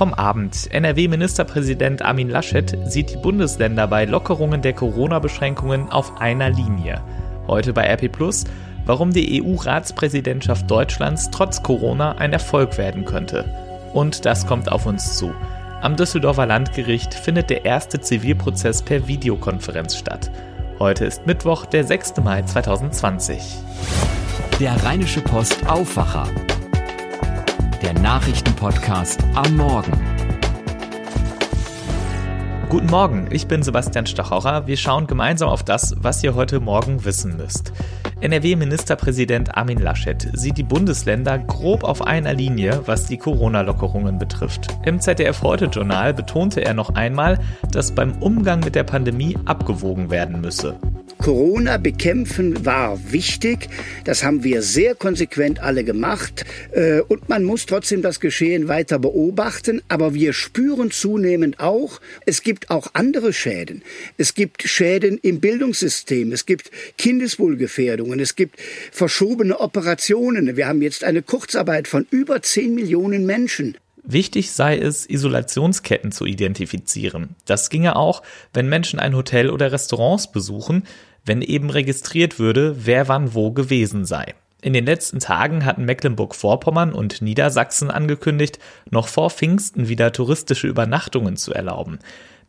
vom Abend. NRW-Ministerpräsident Armin Laschet sieht die Bundesländer bei Lockerungen der Corona-Beschränkungen auf einer Linie. Heute bei RP Plus, warum die EU-Ratspräsidentschaft Deutschlands trotz Corona ein Erfolg werden könnte. Und das kommt auf uns zu. Am Düsseldorfer Landgericht findet der erste Zivilprozess per Videokonferenz statt. Heute ist Mittwoch, der 6. Mai 2020. Der Rheinische Post Aufwacher. Der Nachrichtenpodcast am Morgen. Guten Morgen, ich bin Sebastian Stachorer. Wir schauen gemeinsam auf das, was ihr heute Morgen wissen müsst. NRW-Ministerpräsident Armin Laschet sieht die Bundesländer grob auf einer Linie, was die Corona-Lockerungen betrifft. Im ZDF Heute-Journal betonte er noch einmal, dass beim Umgang mit der Pandemie abgewogen werden müsse. Corona bekämpfen war wichtig. Das haben wir sehr konsequent alle gemacht. Äh, und man muss trotzdem das Geschehen weiter beobachten. Aber wir spüren zunehmend auch, es gibt auch andere Schäden. Es gibt Schäden im Bildungssystem. Es gibt Kindeswohlgefährdungen. Es gibt verschobene Operationen. Wir haben jetzt eine Kurzarbeit von über 10 Millionen Menschen. Wichtig sei es, Isolationsketten zu identifizieren. Das ginge auch, wenn Menschen ein Hotel oder Restaurants besuchen, wenn eben registriert würde, wer wann wo gewesen sei. In den letzten Tagen hatten Mecklenburg-Vorpommern und Niedersachsen angekündigt, noch vor Pfingsten wieder touristische Übernachtungen zu erlauben.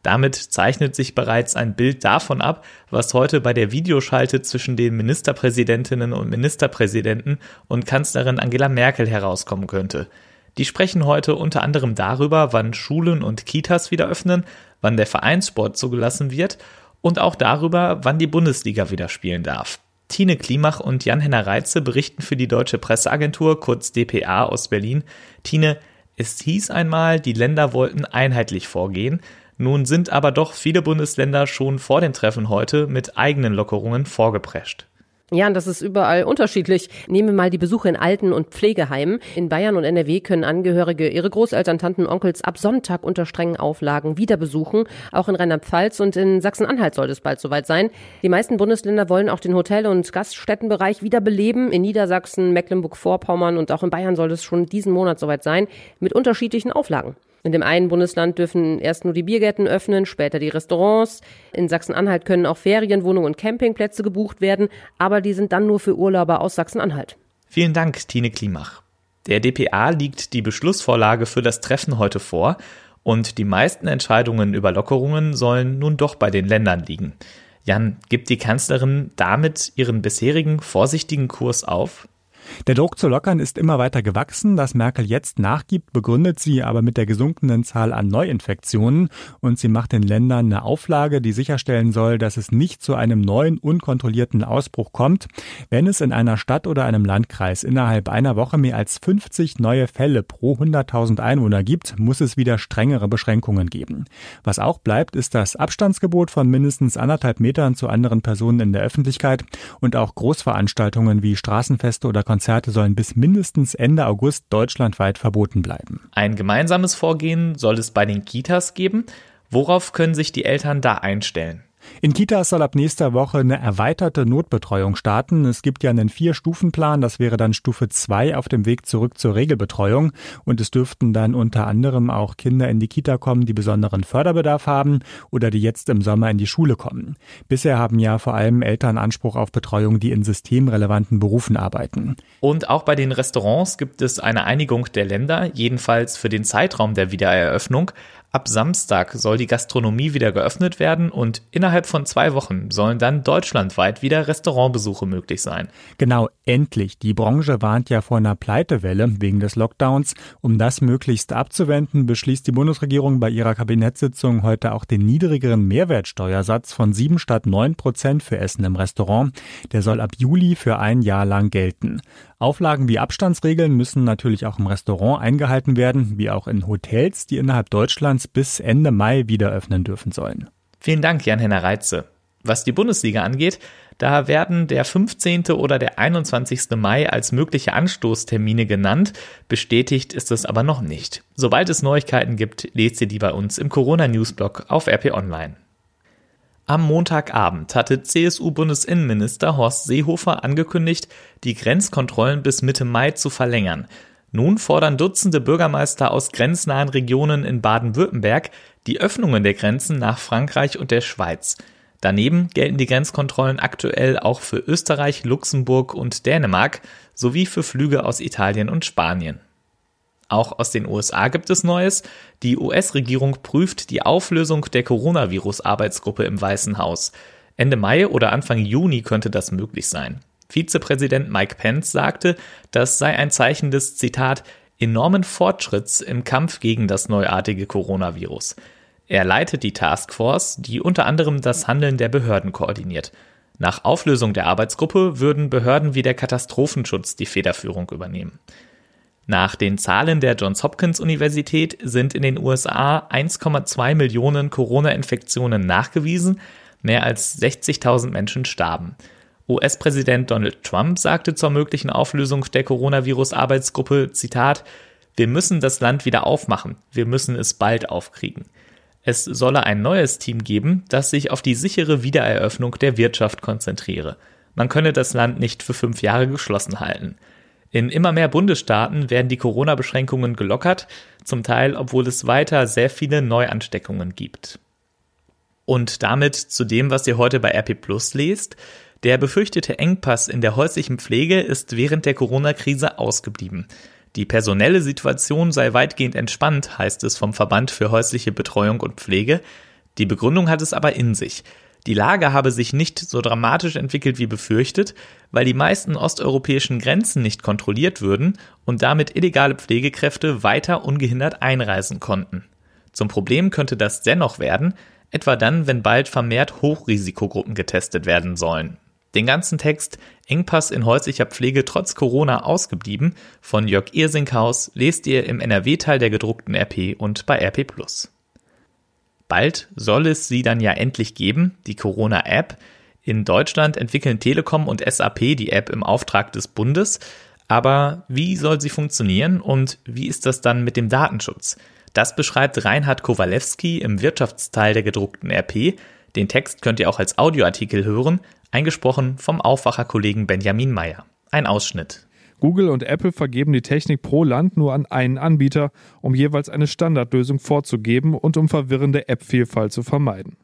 Damit zeichnet sich bereits ein Bild davon ab, was heute bei der Videoschalte zwischen den Ministerpräsidentinnen und Ministerpräsidenten und Kanzlerin Angela Merkel herauskommen könnte. Die sprechen heute unter anderem darüber, wann Schulen und Kitas wieder öffnen, wann der Vereinssport zugelassen wird und auch darüber, wann die Bundesliga wieder spielen darf. Tine Klimach und Jan-Henner Reitze berichten für die Deutsche Presseagentur, kurz dpa aus Berlin. Tine, es hieß einmal, die Länder wollten einheitlich vorgehen. Nun sind aber doch viele Bundesländer schon vor dem Treffen heute mit eigenen Lockerungen vorgeprescht. Ja, und das ist überall unterschiedlich. Nehmen wir mal die Besuche in Alten- und Pflegeheimen. In Bayern und NRW können Angehörige ihre Großeltern, Tanten, Onkels ab Sonntag unter strengen Auflagen wieder besuchen. Auch in Rheinland-Pfalz und in Sachsen-Anhalt soll es bald soweit sein. Die meisten Bundesländer wollen auch den Hotel- und Gaststättenbereich wieder beleben. In Niedersachsen, Mecklenburg-Vorpommern und auch in Bayern soll es schon diesen Monat soweit sein, mit unterschiedlichen Auflagen. In dem einen Bundesland dürfen erst nur die Biergärten öffnen, später die Restaurants. In Sachsen-Anhalt können auch Ferienwohnungen und Campingplätze gebucht werden, aber die sind dann nur für Urlauber aus Sachsen-Anhalt. Vielen Dank, Tine Klimach. Der DPA liegt die Beschlussvorlage für das Treffen heute vor und die meisten Entscheidungen über Lockerungen sollen nun doch bei den Ländern liegen. Jan, gibt die Kanzlerin damit ihren bisherigen vorsichtigen Kurs auf? Der Druck zu lockern ist immer weiter gewachsen. Dass Merkel jetzt nachgibt, begründet sie aber mit der gesunkenen Zahl an Neuinfektionen und sie macht den Ländern eine Auflage, die sicherstellen soll, dass es nicht zu einem neuen unkontrollierten Ausbruch kommt. Wenn es in einer Stadt oder einem Landkreis innerhalb einer Woche mehr als 50 neue Fälle pro 100.000 Einwohner gibt, muss es wieder strengere Beschränkungen geben. Was auch bleibt, ist das Abstandsgebot von mindestens anderthalb Metern zu anderen Personen in der Öffentlichkeit und auch Großveranstaltungen wie Straßenfeste oder Konzerte sollen bis mindestens Ende August deutschlandweit verboten bleiben. Ein gemeinsames Vorgehen soll es bei den Kitas geben. Worauf können sich die Eltern da einstellen? In Kitas soll ab nächster Woche eine erweiterte Notbetreuung starten. Es gibt ja einen Vier-Stufen-Plan. Das wäre dann Stufe 2 auf dem Weg zurück zur Regelbetreuung. Und es dürften dann unter anderem auch Kinder in die Kita kommen, die besonderen Förderbedarf haben oder die jetzt im Sommer in die Schule kommen. Bisher haben ja vor allem Eltern Anspruch auf Betreuung, die in systemrelevanten Berufen arbeiten. Und auch bei den Restaurants gibt es eine Einigung der Länder, jedenfalls für den Zeitraum der Wiedereröffnung. Ab Samstag soll die Gastronomie wieder geöffnet werden und innerhalb von zwei Wochen sollen dann deutschlandweit wieder Restaurantbesuche möglich sein. Genau, endlich. Die Branche warnt ja vor einer Pleitewelle wegen des Lockdowns. Um das möglichst abzuwenden, beschließt die Bundesregierung bei ihrer Kabinettssitzung heute auch den niedrigeren Mehrwertsteuersatz von sieben statt neun Prozent für Essen im Restaurant. Der soll ab Juli für ein Jahr lang gelten. Auflagen wie Abstandsregeln müssen natürlich auch im Restaurant eingehalten werden, wie auch in Hotels, die innerhalb Deutschlands bis Ende Mai wieder öffnen dürfen sollen. Vielen Dank, Jan-Henner Reitze. Was die Bundesliga angeht, da werden der 15. oder der 21. Mai als mögliche Anstoßtermine genannt. Bestätigt ist es aber noch nicht. Sobald es Neuigkeiten gibt, lest ihr die bei uns im Corona-Newsblog auf RP Online. Am Montagabend hatte CSU-Bundesinnenminister Horst Seehofer angekündigt, die Grenzkontrollen bis Mitte Mai zu verlängern. Nun fordern Dutzende Bürgermeister aus grenznahen Regionen in Baden-Württemberg die Öffnungen der Grenzen nach Frankreich und der Schweiz. Daneben gelten die Grenzkontrollen aktuell auch für Österreich, Luxemburg und Dänemark sowie für Flüge aus Italien und Spanien. Auch aus den USA gibt es Neues. Die US-Regierung prüft die Auflösung der Coronavirus-Arbeitsgruppe im Weißen Haus. Ende Mai oder Anfang Juni könnte das möglich sein. Vizepräsident Mike Pence sagte, das sei ein Zeichen des, Zitat, enormen Fortschritts im Kampf gegen das neuartige Coronavirus. Er leitet die Taskforce, die unter anderem das Handeln der Behörden koordiniert. Nach Auflösung der Arbeitsgruppe würden Behörden wie der Katastrophenschutz die Federführung übernehmen. Nach den Zahlen der Johns Hopkins Universität sind in den USA 1,2 Millionen Corona-Infektionen nachgewiesen, mehr als 60.000 Menschen starben. US-Präsident Donald Trump sagte zur möglichen Auflösung der Coronavirus-Arbeitsgruppe, Zitat, wir müssen das Land wieder aufmachen, wir müssen es bald aufkriegen. Es solle ein neues Team geben, das sich auf die sichere Wiedereröffnung der Wirtschaft konzentriere. Man könne das Land nicht für fünf Jahre geschlossen halten. In immer mehr Bundesstaaten werden die Corona-Beschränkungen gelockert, zum Teil obwohl es weiter sehr viele Neuansteckungen gibt. Und damit zu dem, was ihr heute bei RP Plus lest. Der befürchtete Engpass in der häuslichen Pflege ist während der Corona-Krise ausgeblieben. Die personelle Situation sei weitgehend entspannt, heißt es vom Verband für häusliche Betreuung und Pflege. Die Begründung hat es aber in sich. Die Lage habe sich nicht so dramatisch entwickelt wie befürchtet, weil die meisten osteuropäischen Grenzen nicht kontrolliert würden und damit illegale Pflegekräfte weiter ungehindert einreisen konnten. Zum Problem könnte das dennoch werden, etwa dann, wenn bald vermehrt Hochrisikogruppen getestet werden sollen. Den ganzen Text Engpass in häuslicher Pflege trotz Corona ausgeblieben von Jörg Irsinkhaus lest ihr im NRW-Teil der gedruckten RP und bei RP+. Bald soll es sie dann ja endlich geben, die Corona-App. In Deutschland entwickeln Telekom und SAP die App im Auftrag des Bundes. Aber wie soll sie funktionieren und wie ist das dann mit dem Datenschutz? Das beschreibt Reinhard Kowalewski im Wirtschaftsteil der gedruckten RP. Den Text könnt ihr auch als Audioartikel hören, eingesprochen vom Aufwacherkollegen Benjamin Meyer. Ein Ausschnitt. Google und Apple vergeben die Technik pro Land nur an einen Anbieter, um jeweils eine Standardlösung vorzugeben und um verwirrende App-Vielfalt zu vermeiden.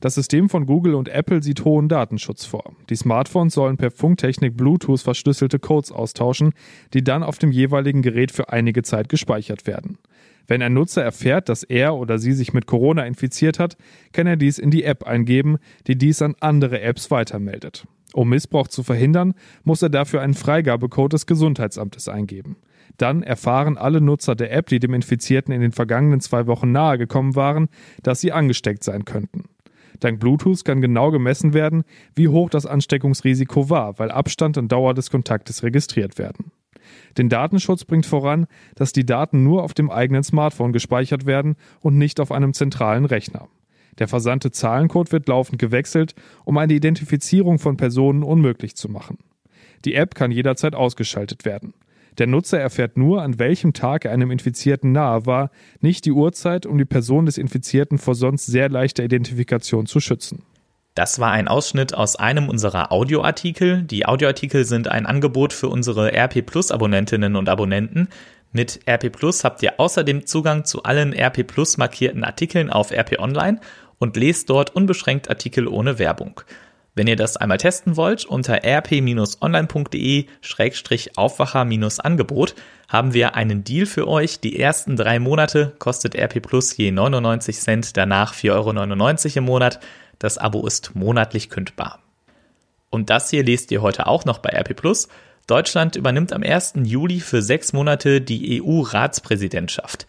Das System von Google und Apple sieht hohen Datenschutz vor. Die Smartphones sollen per Funktechnik Bluetooth verschlüsselte Codes austauschen, die dann auf dem jeweiligen Gerät für einige Zeit gespeichert werden. Wenn ein Nutzer erfährt, dass er oder sie sich mit Corona infiziert hat, kann er dies in die App eingeben, die dies an andere Apps weitermeldet. Um Missbrauch zu verhindern, muss er dafür einen Freigabecode des Gesundheitsamtes eingeben. Dann erfahren alle Nutzer der App, die dem Infizierten in den vergangenen zwei Wochen nahegekommen waren, dass sie angesteckt sein könnten. Dank Bluetooth kann genau gemessen werden, wie hoch das Ansteckungsrisiko war, weil Abstand und Dauer des Kontaktes registriert werden. Den Datenschutz bringt voran, dass die Daten nur auf dem eigenen Smartphone gespeichert werden und nicht auf einem zentralen Rechner. Der versandte Zahlencode wird laufend gewechselt, um eine Identifizierung von Personen unmöglich zu machen. Die App kann jederzeit ausgeschaltet werden. Der Nutzer erfährt nur, an welchem Tag er einem Infizierten nahe war, nicht die Uhrzeit, um die Person des Infizierten vor sonst sehr leichter Identifikation zu schützen. Das war ein Ausschnitt aus einem unserer Audioartikel. Die Audioartikel sind ein Angebot für unsere RP Plus Abonnentinnen und Abonnenten. Mit RP Plus habt ihr außerdem Zugang zu allen RP Plus markierten Artikeln auf RP Online und lest dort unbeschränkt Artikel ohne Werbung. Wenn ihr das einmal testen wollt, unter rp-online.de-aufwacher-angebot haben wir einen Deal für euch. Die ersten drei Monate kostet RP Plus je 99 Cent, danach 4,99 Euro im Monat. Das Abo ist monatlich kündbar. Und das hier lest ihr heute auch noch bei RP Plus. Deutschland übernimmt am 1. Juli für sechs Monate die EU-Ratspräsidentschaft.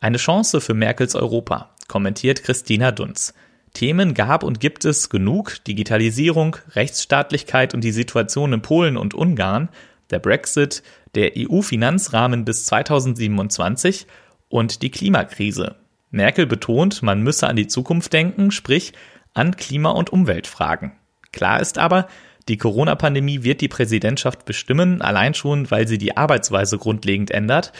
Eine Chance für Merkels Europa, kommentiert Christina Dunz. Themen gab und gibt es genug. Digitalisierung, Rechtsstaatlichkeit und die Situation in Polen und Ungarn, der Brexit, der EU-Finanzrahmen bis 2027 und die Klimakrise. Merkel betont, man müsse an die Zukunft denken, sprich an Klima- und Umweltfragen. Klar ist aber, die Corona-Pandemie wird die Präsidentschaft bestimmen, allein schon, weil sie die Arbeitsweise grundlegend ändert.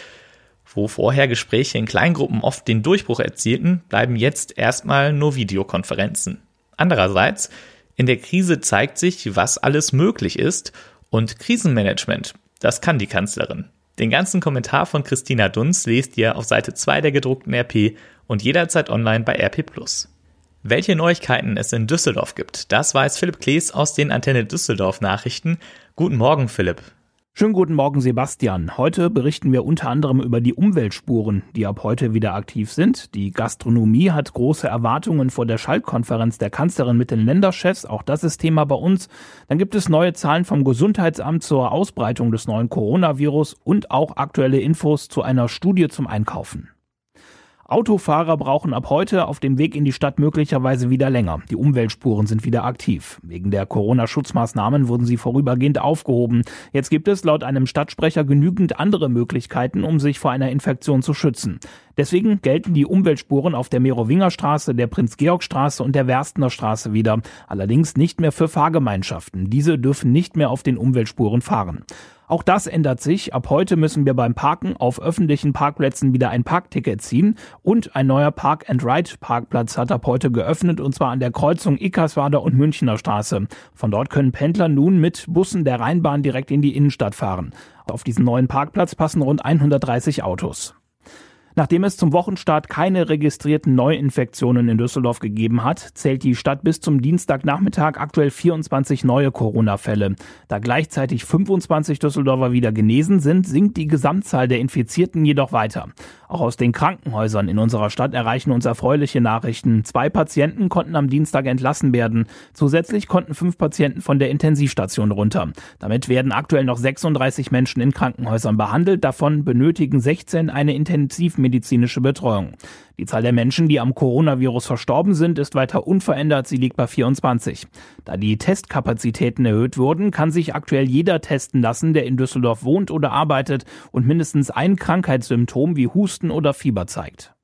Wo vorher Gespräche in Kleingruppen oft den Durchbruch erzielten, bleiben jetzt erstmal nur Videokonferenzen. Andererseits, in der Krise zeigt sich, was alles möglich ist und Krisenmanagement, das kann die Kanzlerin. Den ganzen Kommentar von Christina Dunz lest ihr auf Seite 2 der gedruckten RP und jederzeit online bei RP+. Welche Neuigkeiten es in Düsseldorf gibt, das weiß Philipp Klees aus den Antenne Düsseldorf Nachrichten. Guten Morgen, Philipp. Schönen guten Morgen, Sebastian. Heute berichten wir unter anderem über die Umweltspuren, die ab heute wieder aktiv sind. Die Gastronomie hat große Erwartungen vor der Schaltkonferenz der Kanzlerin mit den Länderchefs. Auch das ist Thema bei uns. Dann gibt es neue Zahlen vom Gesundheitsamt zur Ausbreitung des neuen Coronavirus und auch aktuelle Infos zu einer Studie zum Einkaufen. Autofahrer brauchen ab heute auf dem Weg in die Stadt möglicherweise wieder länger. Die Umweltspuren sind wieder aktiv. Wegen der Corona-Schutzmaßnahmen wurden sie vorübergehend aufgehoben. Jetzt gibt es laut einem Stadtsprecher genügend andere Möglichkeiten, um sich vor einer Infektion zu schützen. Deswegen gelten die Umweltspuren auf der Merowingerstraße, der Prinz-Georg-Straße und der Werstener Straße wieder. Allerdings nicht mehr für Fahrgemeinschaften. Diese dürfen nicht mehr auf den Umweltspuren fahren. Auch das ändert sich. Ab heute müssen wir beim Parken auf öffentlichen Parkplätzen wieder ein Parkticket ziehen und ein neuer Park-and-Ride-Parkplatz hat ab heute geöffnet und zwar an der Kreuzung Ickerswader und Münchner Straße. Von dort können Pendler nun mit Bussen der Rheinbahn direkt in die Innenstadt fahren. Auf diesen neuen Parkplatz passen rund 130 Autos. Nachdem es zum Wochenstart keine registrierten Neuinfektionen in Düsseldorf gegeben hat, zählt die Stadt bis zum Dienstagnachmittag aktuell 24 neue Corona-Fälle. Da gleichzeitig 25 Düsseldorfer wieder genesen sind, sinkt die Gesamtzahl der Infizierten jedoch weiter. Auch aus den Krankenhäusern in unserer Stadt erreichen uns erfreuliche Nachrichten. Zwei Patienten konnten am Dienstag entlassen werden. Zusätzlich konnten fünf Patienten von der Intensivstation runter. Damit werden aktuell noch 36 Menschen in Krankenhäusern behandelt. Davon benötigen 16 eine intensivmedizinische Betreuung. Die Zahl der Menschen, die am Coronavirus verstorben sind, ist weiter unverändert. Sie liegt bei 24. Da die Testkapazitäten erhöht wurden, kann sich aktuell jeder testen lassen, der in Düsseldorf wohnt oder arbeitet und mindestens ein Krankheitssymptom wie Husten oder Fieber zeigt.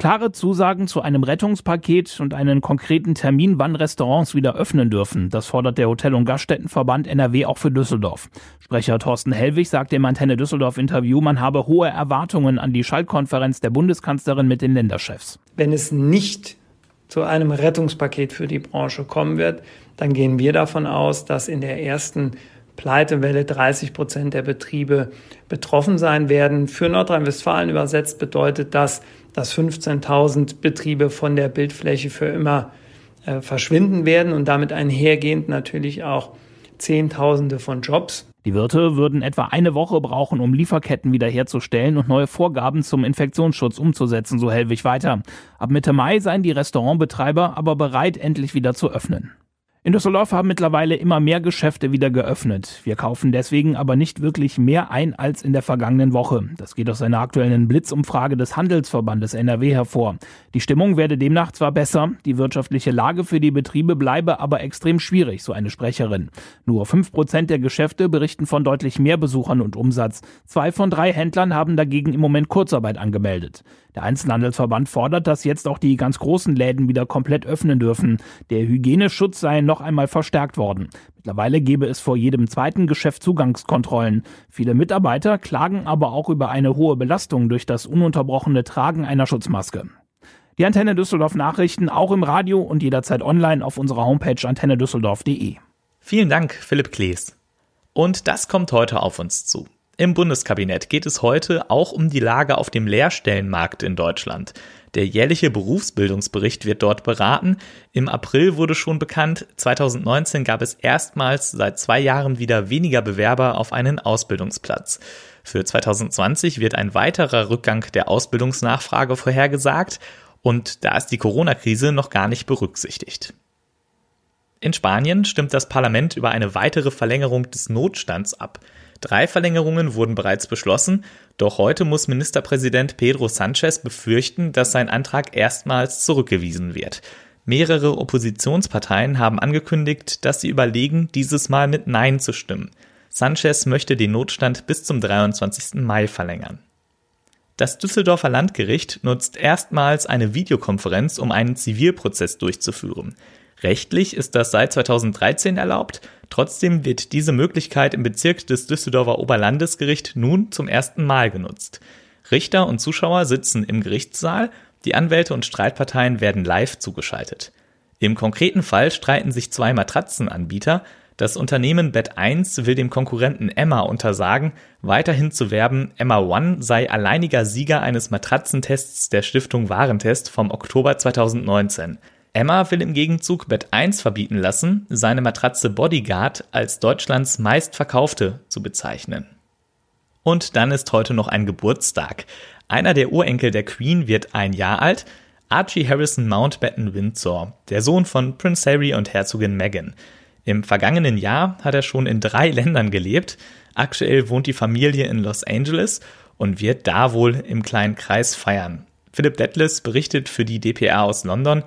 Klare Zusagen zu einem Rettungspaket und einen konkreten Termin, wann Restaurants wieder öffnen dürfen. Das fordert der Hotel- und Gaststättenverband NRW auch für Düsseldorf. Sprecher Thorsten Hellwig sagte im Antenne Düsseldorf Interview, man habe hohe Erwartungen an die Schaltkonferenz der Bundeskanzlerin mit den Länderchefs. Wenn es nicht zu einem Rettungspaket für die Branche kommen wird, dann gehen wir davon aus, dass in der ersten Pleitewelle 30 Prozent der Betriebe betroffen sein werden. Für Nordrhein-Westfalen übersetzt bedeutet das, dass 15.000 Betriebe von der Bildfläche für immer äh, verschwinden werden und damit einhergehend natürlich auch Zehntausende von Jobs. Die Wirte würden etwa eine Woche brauchen, um Lieferketten wiederherzustellen und neue Vorgaben zum Infektionsschutz umzusetzen, so Hellwig weiter. Ab Mitte Mai seien die Restaurantbetreiber aber bereit, endlich wieder zu öffnen. In Düsseldorf haben mittlerweile immer mehr Geschäfte wieder geöffnet. Wir kaufen deswegen aber nicht wirklich mehr ein als in der vergangenen Woche. Das geht aus einer aktuellen Blitzumfrage des Handelsverbandes NRW hervor. Die Stimmung werde demnach zwar besser, die wirtschaftliche Lage für die Betriebe bleibe aber extrem schwierig, so eine Sprecherin. Nur fünf Prozent der Geschäfte berichten von deutlich mehr Besuchern und Umsatz. Zwei von drei Händlern haben dagegen im Moment Kurzarbeit angemeldet. Der Einzelhandelsverband fordert, dass jetzt auch die ganz großen Läden wieder komplett öffnen dürfen. Der Hygieneschutz sei noch einmal verstärkt worden. Mittlerweile gebe es vor jedem zweiten Geschäft Zugangskontrollen. Viele Mitarbeiter klagen aber auch über eine hohe Belastung durch das ununterbrochene Tragen einer Schutzmaske. Die Antenne Düsseldorf Nachrichten auch im Radio und jederzeit online auf unserer Homepage antennedüsseldorf.de. Vielen Dank, Philipp Klees. Und das kommt heute auf uns zu. Im Bundeskabinett geht es heute auch um die Lage auf dem Lehrstellenmarkt in Deutschland. Der jährliche Berufsbildungsbericht wird dort beraten. Im April wurde schon bekannt, 2019 gab es erstmals seit zwei Jahren wieder weniger Bewerber auf einen Ausbildungsplatz. Für 2020 wird ein weiterer Rückgang der Ausbildungsnachfrage vorhergesagt und da ist die Corona-Krise noch gar nicht berücksichtigt. In Spanien stimmt das Parlament über eine weitere Verlängerung des Notstands ab. Drei Verlängerungen wurden bereits beschlossen, doch heute muss Ministerpräsident Pedro Sanchez befürchten, dass sein Antrag erstmals zurückgewiesen wird. Mehrere Oppositionsparteien haben angekündigt, dass sie überlegen, dieses Mal mit Nein zu stimmen. Sanchez möchte den Notstand bis zum 23. Mai verlängern. Das Düsseldorfer Landgericht nutzt erstmals eine Videokonferenz, um einen Zivilprozess durchzuführen. Rechtlich ist das seit 2013 erlaubt, trotzdem wird diese Möglichkeit im Bezirk des Düsseldorfer Oberlandesgericht nun zum ersten Mal genutzt. Richter und Zuschauer sitzen im Gerichtssaal, die Anwälte und Streitparteien werden live zugeschaltet. Im konkreten Fall streiten sich zwei Matratzenanbieter, Das Unternehmen Bet1 will dem Konkurrenten Emma untersagen, weiterhin zu werben, Emma One sei alleiniger Sieger eines Matratzentests der Stiftung Warentest vom Oktober 2019. Emma will im Gegenzug Bet1 verbieten lassen, seine Matratze Bodyguard als Deutschlands meistverkaufte zu bezeichnen. Und dann ist heute noch ein Geburtstag. Einer der Urenkel der Queen wird ein Jahr alt, Archie Harrison Mountbatten Windsor, der Sohn von Prince Harry und Herzogin Meghan. Im vergangenen Jahr hat er schon in drei Ländern gelebt. Aktuell wohnt die Familie in Los Angeles und wird da wohl im kleinen Kreis feiern. Philip Detless berichtet für die DPA aus London.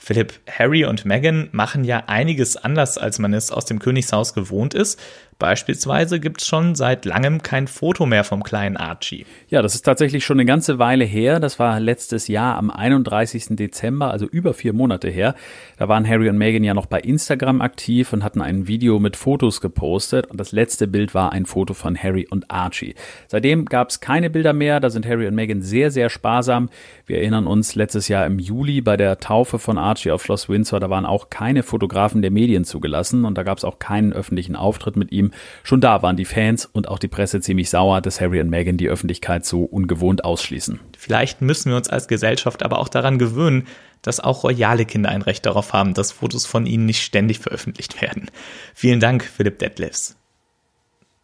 Philipp, Harry und Meghan machen ja einiges anders, als man es aus dem Königshaus gewohnt ist. Beispielsweise gibt es schon seit langem kein Foto mehr vom kleinen Archie. Ja, das ist tatsächlich schon eine ganze Weile her. Das war letztes Jahr am 31. Dezember, also über vier Monate her. Da waren Harry und Meghan ja noch bei Instagram aktiv und hatten ein Video mit Fotos gepostet. Und das letzte Bild war ein Foto von Harry und Archie. Seitdem gab es keine Bilder mehr. Da sind Harry und Meghan sehr, sehr sparsam. Wir erinnern uns letztes Jahr im Juli bei der Taufe von Archie auf Schloss Windsor. Da waren auch keine Fotografen der Medien zugelassen und da gab es auch keinen öffentlichen Auftritt mit ihm. Schon da waren die Fans und auch die Presse ziemlich sauer, dass Harry und Meghan die Öffentlichkeit so ungewohnt ausschließen. Vielleicht müssen wir uns als Gesellschaft aber auch daran gewöhnen, dass auch royale Kinder ein Recht darauf haben, dass Fotos von ihnen nicht ständig veröffentlicht werden. Vielen Dank, Philipp Detlefs.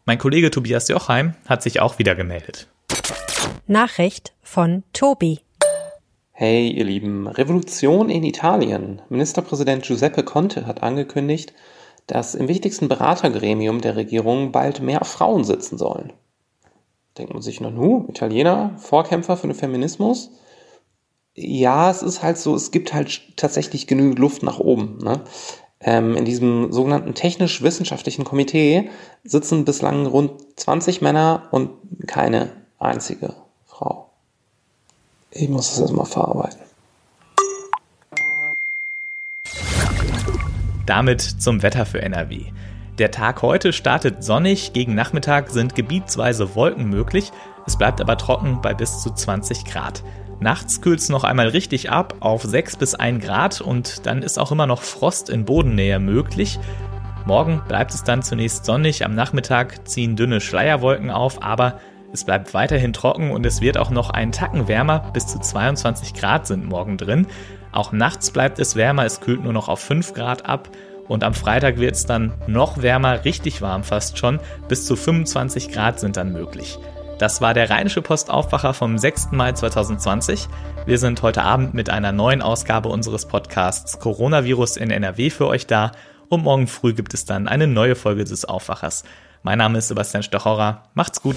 Mein Kollege Tobias Jochheim hat sich auch wieder gemeldet. Nachricht von Tobi. Hey, ihr Lieben, Revolution in Italien. Ministerpräsident Giuseppe Conte hat angekündigt, dass im wichtigsten Beratergremium der Regierung bald mehr Frauen sitzen sollen. Denkt man sich, na nu, Italiener, Vorkämpfer für den Feminismus? Ja, es ist halt so, es gibt halt tatsächlich genügend Luft nach oben. Ne? Ähm, in diesem sogenannten technisch-wissenschaftlichen Komitee sitzen bislang rund 20 Männer und keine einzige Frau. Ich muss das erstmal verarbeiten. Damit zum Wetter für NRW. Der Tag heute startet sonnig, gegen Nachmittag sind gebietsweise Wolken möglich, es bleibt aber trocken bei bis zu 20 Grad. Nachts kühlt es noch einmal richtig ab auf 6 bis 1 Grad und dann ist auch immer noch Frost in Bodennähe möglich. Morgen bleibt es dann zunächst sonnig, am Nachmittag ziehen dünne Schleierwolken auf, aber es bleibt weiterhin trocken und es wird auch noch einen Tacken wärmer, bis zu 22 Grad sind morgen drin. Auch nachts bleibt es wärmer, es kühlt nur noch auf 5 Grad ab. Und am Freitag wird es dann noch wärmer, richtig warm fast schon. Bis zu 25 Grad sind dann möglich. Das war der Rheinische Postaufwacher vom 6. Mai 2020. Wir sind heute Abend mit einer neuen Ausgabe unseres Podcasts Coronavirus in NRW für euch da. Und morgen früh gibt es dann eine neue Folge des Aufwachers. Mein Name ist Sebastian Stochorer. Macht's gut.